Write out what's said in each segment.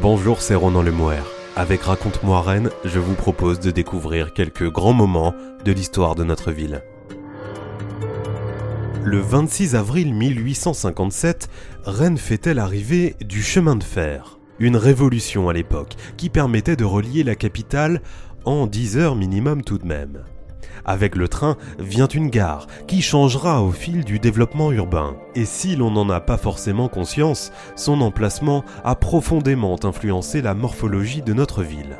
Bonjour, c'est Ronan Lemouer. Avec Raconte-moi Rennes, je vous propose de découvrir quelques grands moments de l'histoire de notre ville. Le 26 avril 1857, Rennes fêtait l'arrivée du chemin de fer? Une révolution à l'époque qui permettait de relier la capitale en 10 heures minimum tout de même. Avec le train vient une gare qui changera au fil du développement urbain. Et si l'on n'en a pas forcément conscience, son emplacement a profondément influencé la morphologie de notre ville.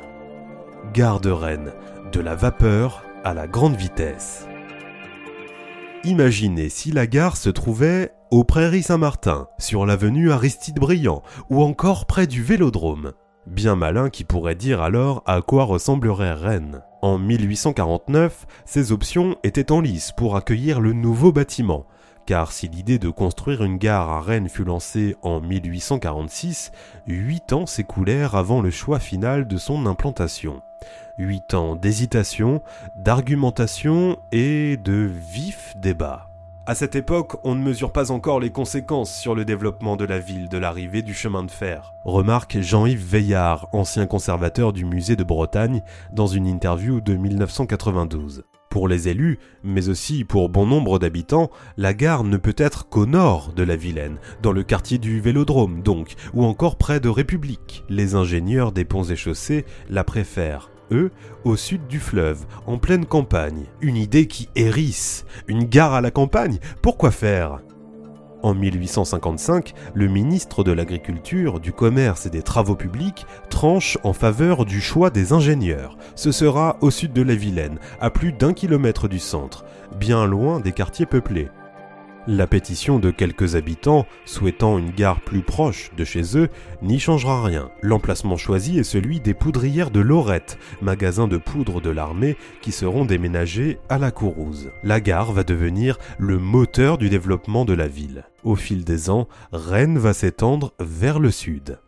Gare de Rennes, de la vapeur à la grande vitesse. Imaginez si la gare se trouvait aux Prairies Saint-Martin, sur l'avenue Aristide Briand, ou encore près du Vélodrome. Bien malin qui pourrait dire alors à quoi ressemblerait Rennes. En 1849, ces options étaient en lice pour accueillir le nouveau bâtiment, car si l'idée de construire une gare à Rennes fut lancée en 1846, huit ans s'écoulèrent avant le choix final de son implantation. Huit ans d'hésitation, d'argumentation et de vifs débats. À cette époque, on ne mesure pas encore les conséquences sur le développement de la ville de l'arrivée du chemin de fer. Remarque Jean-Yves Veillard, ancien conservateur du musée de Bretagne, dans une interview de 1992. Pour les élus, mais aussi pour bon nombre d'habitants, la gare ne peut être qu'au nord de la Vilaine, dans le quartier du Vélodrome donc, ou encore près de République. Les ingénieurs des ponts et chaussées la préfèrent eux, au sud du fleuve, en pleine campagne. Une idée qui hérisse. Une gare à la campagne Pourquoi faire? En 1855, le ministre de l'Agriculture, du Commerce et des Travaux publics tranche en faveur du choix des ingénieurs. Ce sera au sud de la Vilaine, à plus d'un kilomètre du centre, bien loin des quartiers peuplés. La pétition de quelques habitants souhaitant une gare plus proche de chez eux n'y changera rien. L'emplacement choisi est celui des poudrières de Lorette, magasin de poudre de l'armée qui seront déménagés à la Courouse. La gare va devenir le moteur du développement de la ville. Au fil des ans, Rennes va s'étendre vers le sud.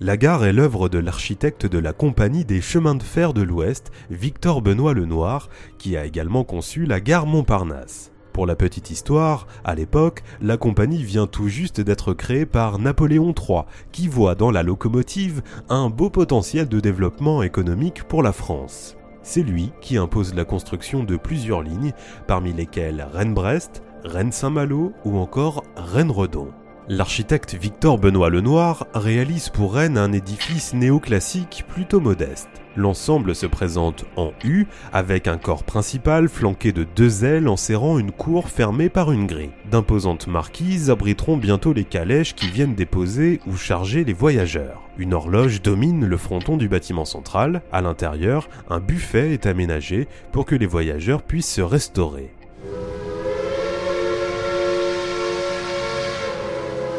La gare est l'œuvre de l'architecte de la Compagnie des chemins de fer de l'Ouest, Victor Benoît Lenoir, qui a également conçu la gare Montparnasse. Pour la petite histoire, à l'époque, la compagnie vient tout juste d'être créée par Napoléon III, qui voit dans la locomotive un beau potentiel de développement économique pour la France. C'est lui qui impose la construction de plusieurs lignes, parmi lesquelles Rennes-Brest, Rennes-Saint-Malo ou encore Rennes-Redon. L'architecte Victor Benoît Lenoir réalise pour Rennes un édifice néoclassique plutôt modeste. L'ensemble se présente en U avec un corps principal flanqué de deux ailes enserrant une cour fermée par une grille. D'imposantes marquises abriteront bientôt les calèches qui viennent déposer ou charger les voyageurs. Une horloge domine le fronton du bâtiment central. À l'intérieur, un buffet est aménagé pour que les voyageurs puissent se restaurer.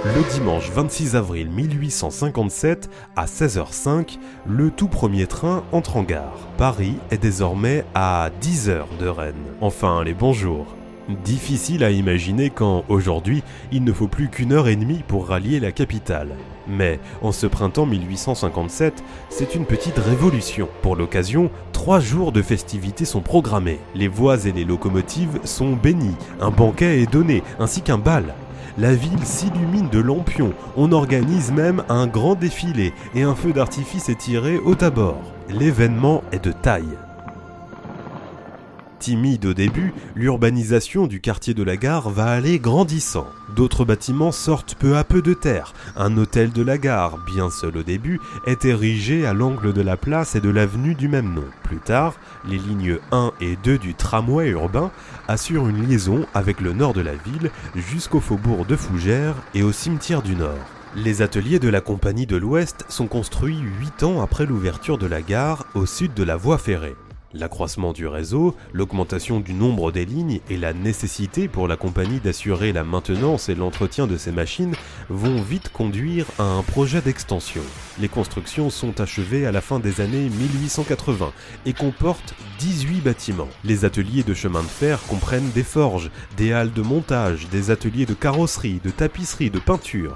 Le dimanche 26 avril 1857, à 16h05, le tout premier train entre en gare. Paris est désormais à 10 h de Rennes. Enfin, les bonjours. Difficile à imaginer quand, aujourd'hui, il ne faut plus qu'une heure et demie pour rallier la capitale. Mais, en ce printemps 1857, c'est une petite révolution. Pour l'occasion, trois jours de festivités sont programmés. Les voies et les locomotives sont bénies, un banquet est donné, ainsi qu'un bal la ville s'illumine de lampions, on organise même un grand défilé et un feu d'artifice est tiré au tabord. L'événement est de taille. Timide au début, l'urbanisation du quartier de la gare va aller grandissant. D'autres bâtiments sortent peu à peu de terre. Un hôtel de la gare, bien seul au début, est érigé à l'angle de la place et de l'avenue du même nom. Plus tard, les lignes 1 et 2 du tramway urbain assurent une liaison avec le nord de la ville jusqu'au faubourg de Fougères et au cimetière du Nord. Les ateliers de la Compagnie de l'Ouest sont construits 8 ans après l'ouverture de la gare au sud de la voie ferrée. L'accroissement du réseau, l'augmentation du nombre des lignes et la nécessité pour la compagnie d'assurer la maintenance et l'entretien de ces machines vont vite conduire à un projet d'extension. Les constructions sont achevées à la fin des années 1880 et comportent 18 bâtiments. Les ateliers de chemin de fer comprennent des forges, des halles de montage, des ateliers de carrosserie, de tapisserie, de peinture.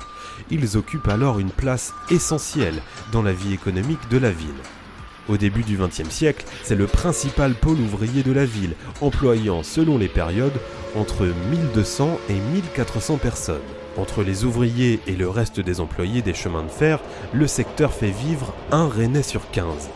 Ils occupent alors une place essentielle dans la vie économique de la ville. Au début du XXe siècle, c'est le principal pôle ouvrier de la ville, employant, selon les périodes, entre 1200 et 1400 personnes. Entre les ouvriers et le reste des employés des chemins de fer, le secteur fait vivre un Rennais sur 15.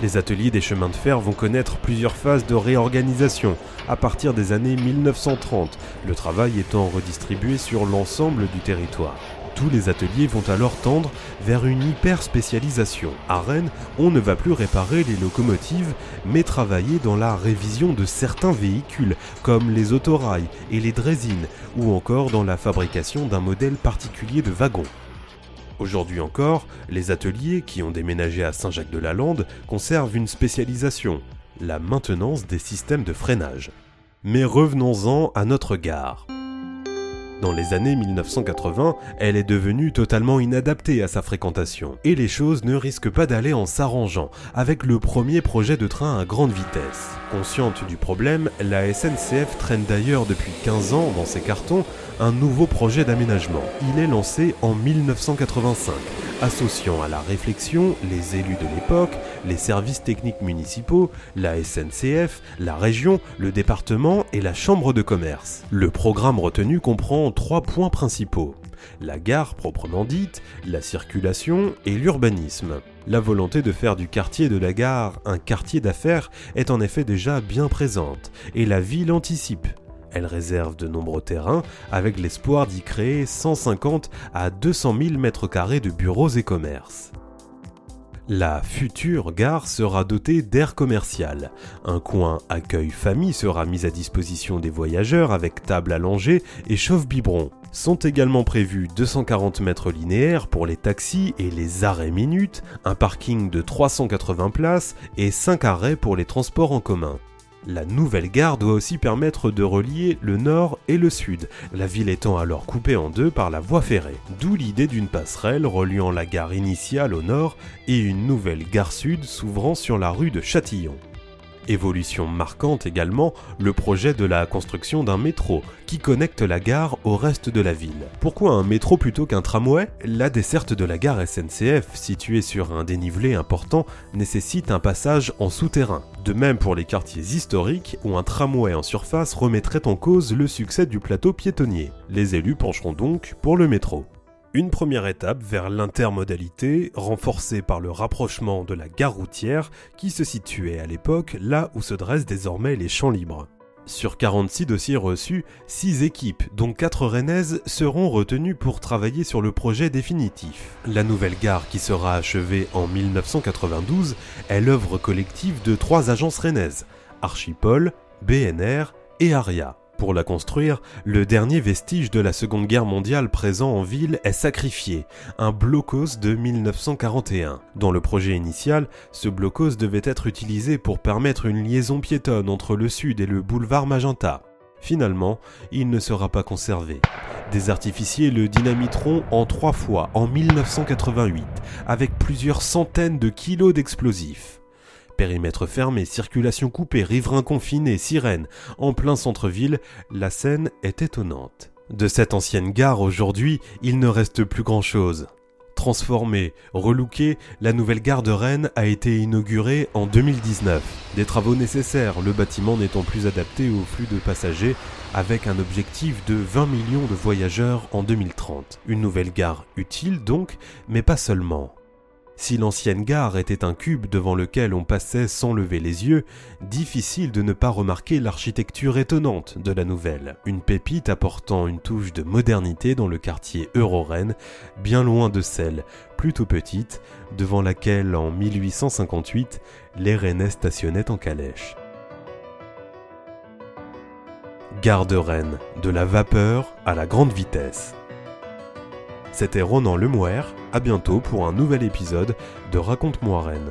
Les ateliers des chemins de fer vont connaître plusieurs phases de réorganisation à partir des années 1930, le travail étant redistribué sur l'ensemble du territoire. Tous les ateliers vont alors tendre vers une hyper spécialisation. À Rennes, on ne va plus réparer les locomotives, mais travailler dans la révision de certains véhicules, comme les autorails et les drésines, ou encore dans la fabrication d'un modèle particulier de wagon. Aujourd'hui encore, les ateliers qui ont déménagé à Saint-Jacques-de-la-Lande conservent une spécialisation, la maintenance des systèmes de freinage. Mais revenons-en à notre gare. Dans les années 1980, elle est devenue totalement inadaptée à sa fréquentation, et les choses ne risquent pas d'aller en s'arrangeant avec le premier projet de train à grande vitesse. Consciente du problème, la SNCF traîne d'ailleurs depuis 15 ans dans ses cartons un nouveau projet d'aménagement. Il est lancé en 1985 associant à la réflexion les élus de l'époque, les services techniques municipaux, la SNCF, la région, le département et la chambre de commerce. Le programme retenu comprend trois points principaux. La gare proprement dite, la circulation et l'urbanisme. La volonté de faire du quartier de la gare un quartier d'affaires est en effet déjà bien présente, et la ville anticipe elle réserve de nombreux terrains avec l'espoir d'y créer 150 à 200 000 m2 de bureaux et commerces. La future gare sera dotée d'air commercial. Un coin accueil famille sera mis à disposition des voyageurs avec table allongée et chauffe-biberon. Sont également prévus 240 mètres linéaires pour les taxis et les arrêts minutes, un parking de 380 places et 5 arrêts pour les transports en commun. La nouvelle gare doit aussi permettre de relier le nord et le sud, la ville étant alors coupée en deux par la voie ferrée. D'où l'idée d'une passerelle reliant la gare initiale au nord et une nouvelle gare sud s'ouvrant sur la rue de Châtillon. Évolution marquante également, le projet de la construction d'un métro qui connecte la gare au reste de la ville. Pourquoi un métro plutôt qu'un tramway? La desserte de la gare SNCF, située sur un dénivelé important, nécessite un passage en souterrain. De même pour les quartiers historiques où un tramway en surface remettrait en cause le succès du plateau piétonnier. Les élus pencheront donc pour le métro. Une première étape vers l'intermodalité, renforcée par le rapprochement de la gare routière qui se situait à l'époque là où se dressent désormais les champs libres. Sur 46 dossiers reçus, 6 équipes, dont 4 rennaises, seront retenues pour travailler sur le projet définitif. La nouvelle gare qui sera achevée en 1992 est l'œuvre collective de trois agences rennaises, Archipol, BNR et Aria. Pour la construire, le dernier vestige de la Seconde Guerre mondiale présent en ville est sacrifié, un blocos de 1941. Dans le projet initial, ce blocos devait être utilisé pour permettre une liaison piétonne entre le sud et le boulevard Magenta. Finalement, il ne sera pas conservé. Des artificiers le dynamiteront en trois fois en 1988, avec plusieurs centaines de kilos d'explosifs. Périmètre fermé, circulation coupée, riverains confinés, sirènes. En plein centre-ville, la scène est étonnante. De cette ancienne gare aujourd'hui, il ne reste plus grand-chose. Transformée, relookée, la nouvelle gare de Rennes a été inaugurée en 2019. Des travaux nécessaires, le bâtiment n'étant plus adapté au flux de passagers, avec un objectif de 20 millions de voyageurs en 2030. Une nouvelle gare utile donc, mais pas seulement. Si l'ancienne gare était un cube devant lequel on passait sans lever les yeux, difficile de ne pas remarquer l'architecture étonnante de la nouvelle. Une pépite apportant une touche de modernité dans le quartier euro bien loin de celle, plutôt petite, devant laquelle en 1858 les Rennais stationnaient en calèche. Gare de Rennes, de la vapeur à la grande vitesse. C'était Ronan Lemouer, à bientôt pour un nouvel épisode de Raconte-moi Rennes.